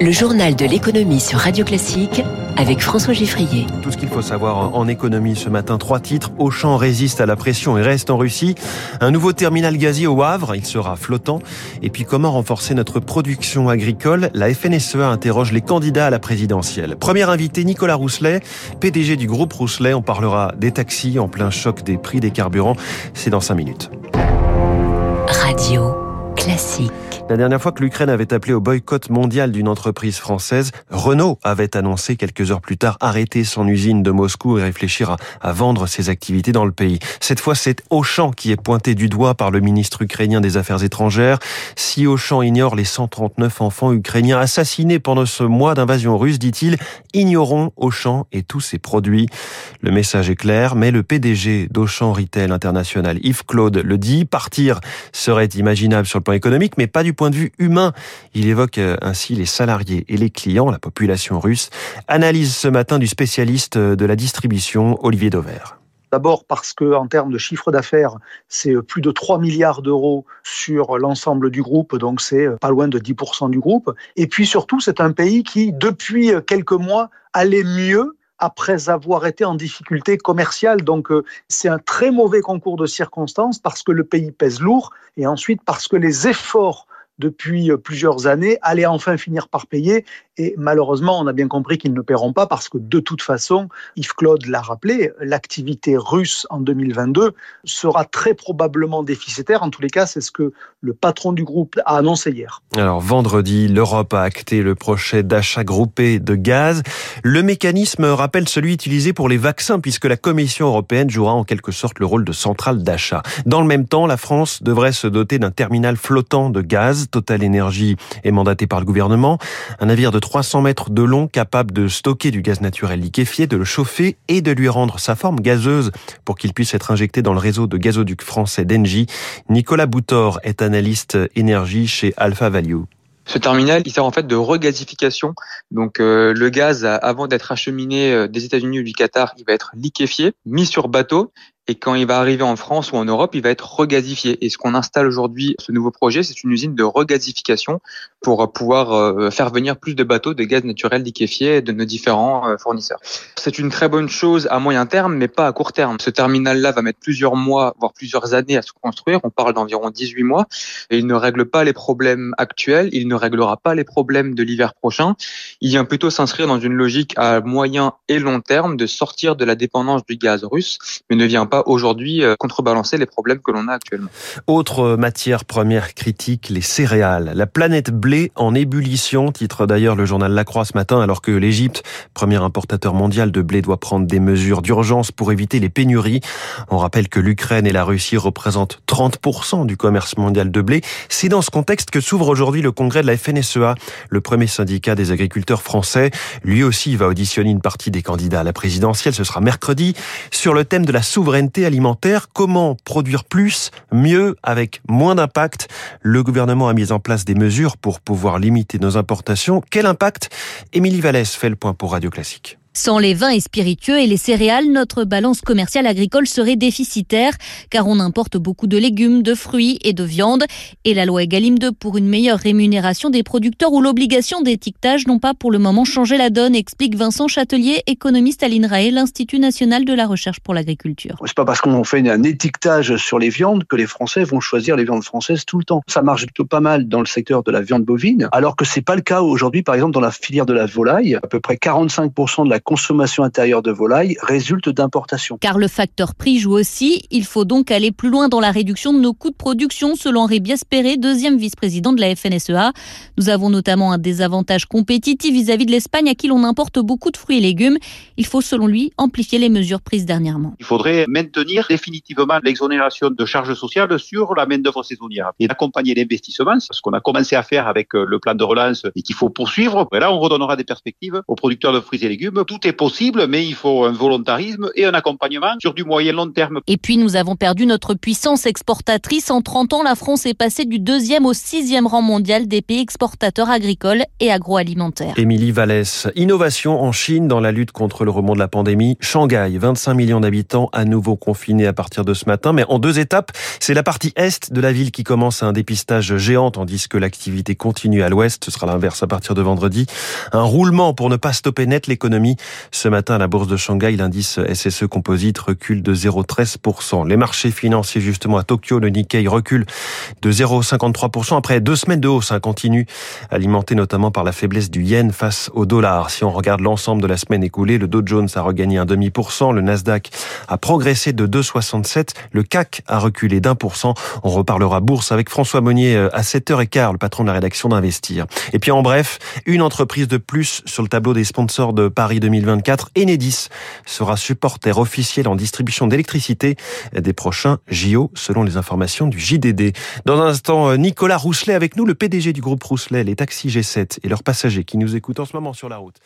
Le journal de l'économie sur Radio Classique avec François Giffrier. Tout ce qu'il faut savoir en économie ce matin, trois titres. Auchan résiste à la pression et reste en Russie. Un nouveau terminal gazier au Havre, il sera flottant. Et puis comment renforcer notre production agricole? La FNSEA interroge les candidats à la présidentielle. Premier invité, Nicolas Rousselet, PDG du groupe Rousselet. On parlera des taxis en plein choc des prix des carburants. C'est dans cinq minutes. Radio La dernière fois que l'Ukraine avait appelé au boycott mondial d'une entreprise française, Renault avait annoncé quelques heures plus tard arrêter son usine de Moscou et réfléchir à, à vendre ses activités dans le pays. Cette fois, c'est Auchan qui est pointé du doigt par le ministre ukrainien des Affaires étrangères. Si Auchan ignore les 139 enfants ukrainiens assassinés pendant ce mois d'invasion russe, dit-il, ignorons Auchan et tous ses produits. Le message est clair, mais le PDG d'Auchan Retail International, Yves Claude, le dit, partir serait imaginable sur le plan économique, mais pas du point de vue humain. Il évoque euh, ainsi les salariés et les clients, la population russe. Analyse ce matin du spécialiste de la distribution, Olivier Dauvert. D'abord parce que en termes de chiffre d'affaires, c'est plus de 3 milliards d'euros sur l'ensemble du groupe, donc c'est pas loin de 10% du groupe. Et puis surtout, c'est un pays qui, depuis quelques mois, allait mieux après avoir été en difficulté commerciale. Donc c'est un très mauvais concours de circonstances parce que le pays pèse lourd et ensuite parce que les efforts depuis plusieurs années allaient enfin finir par payer. Et malheureusement, on a bien compris qu'ils ne paieront pas parce que de toute façon, Yves Claude l'a rappelé, l'activité russe en 2022 sera très probablement déficitaire. En tous les cas, c'est ce que le patron du groupe a annoncé hier. Alors vendredi, l'Europe a acté le projet d'achat groupé de gaz. Le mécanisme rappelle celui utilisé pour les vaccins puisque la Commission européenne jouera en quelque sorte le rôle de centrale d'achat. Dans le même temps, la France devrait se doter d'un terminal flottant de gaz. Total Énergie est mandaté par le gouvernement. Un navire de 300 mètres de long capable de stocker du gaz naturel liquéfié, de le chauffer et de lui rendre sa forme gazeuse pour qu'il puisse être injecté dans le réseau de gazoducs français d'Engie. Nicolas Boutor est analyste énergie chez Alpha Value. Ce terminal, il sert en fait de regasification. Donc euh, le gaz, avant d'être acheminé euh, des États-Unis ou du Qatar, il va être liquéfié, mis sur bateau et quand il va arriver en France ou en Europe, il va être regasifié. Et ce qu'on installe aujourd'hui, ce nouveau projet, c'est une usine de regasification pour pouvoir euh, faire venir plus de bateaux de gaz naturel liquéfié de nos différents euh, fournisseurs. C'est une très bonne chose à moyen terme, mais pas à court terme. Ce terminal-là va mettre plusieurs mois, voire plusieurs années à se construire. On parle d'environ 18 mois. Et il ne règle pas les problèmes actuels. Il ne réglera pas les problèmes de l'hiver prochain. Il vient plutôt s'inscrire dans une logique à moyen et long terme de sortir de la dépendance du gaz russe, mais ne vient pas aujourd'hui contrebalancer les problèmes que l'on a actuellement. Autre matière première critique, les céréales. La planète blé en ébullition, titre d'ailleurs le journal La Croix ce matin, alors que l'Égypte, premier importateur mondial de blé, doit prendre des mesures d'urgence pour éviter les pénuries. On rappelle que l'Ukraine et la Russie représentent 30% du commerce mondial de blé. C'est dans ce contexte que s'ouvre aujourd'hui le congrès de la FNSEA, le premier syndicat des agriculteurs français. Lui aussi va auditionner une partie des candidats à la présidentielle. Ce sera mercredi sur le thème de la souveraineté alimentaire. Comment produire plus, mieux, avec moins d'impact Le gouvernement a mis en place des mesures pour pouvoir limiter nos importations. Quel impact? Émilie Vallès fait le point pour Radio Classique. Sans les vins et spiritueux et les céréales, notre balance commerciale agricole serait déficitaire car on importe beaucoup de légumes, de fruits et de viande. Et la loi Egalim 2 pour une meilleure rémunération des producteurs ou l'obligation d'étiquetage n'ont pas pour le moment changé la donne, explique Vincent Châtelier, économiste à l'INRAE, l'Institut national de la recherche pour l'agriculture. C'est pas parce qu'on fait un étiquetage sur les viandes que les Français vont choisir les viandes françaises tout le temps. Ça marche plutôt pas mal dans le secteur de la viande bovine, alors que c'est pas le cas aujourd'hui, par exemple, dans la filière de la volaille. À peu près 45% de la consommation intérieure de volaille résulte d'importation. Car le facteur prix joue aussi. Il faut donc aller plus loin dans la réduction de nos coûts de production, selon Henri Biaspéré, deuxième vice-président de la FNSEA. Nous avons notamment un désavantage compétitif vis-à-vis de l'Espagne, à qui l'on importe beaucoup de fruits et légumes. Il faut, selon lui, amplifier les mesures prises dernièrement. Il faudrait maintenir définitivement l'exonération de charges sociales sur la main-d'œuvre saisonnière et accompagner l'investissement, ce qu'on a commencé à faire avec le plan de relance et qu'il faut poursuivre. Et là, on redonnera des perspectives aux producteurs de fruits et légumes tout est possible, mais il faut un volontarisme et un accompagnement sur du moyen long terme. Et puis nous avons perdu notre puissance exportatrice. En 30 ans, la France est passée du deuxième au sixième rang mondial des pays exportateurs agricoles et agroalimentaires. Émilie Vallès, innovation en Chine dans la lutte contre le remont de la pandémie. Shanghai, 25 millions d'habitants à nouveau confinés à partir de ce matin, mais en deux étapes. C'est la partie est de la ville qui commence un dépistage géant, tandis que l'activité continue à l'ouest. Ce sera l'inverse à partir de vendredi. Un roulement pour ne pas stopper net l'économie. Ce matin, à la bourse de Shanghai, l'indice SSE Composite recule de 0,13%. Les marchés financiers, justement, à Tokyo, le Nikkei recule de 0,53% après deux semaines de hausse, hein, continue, alimentée notamment par la faiblesse du yen face au dollar. Si on regarde l'ensemble de la semaine écoulée, le Dow Jones a regagné un demi pour cent, le Nasdaq a progressé de 2,67, le CAC a reculé d'un pour cent. On reparlera bourse avec François Monnier euh, à 7h15, le patron de la rédaction d'Investir. Et puis en bref, une entreprise de plus sur le tableau des sponsors de Paris 2024, Enedis sera supporter officiel en distribution d'électricité des prochains JO, selon les informations du JDD. Dans un instant, euh, Nicolas Rousselet avec nous, le PDG du groupe Rousselet, les taxis G7 et leurs passagers qui nous écoutent en ce moment sur la route.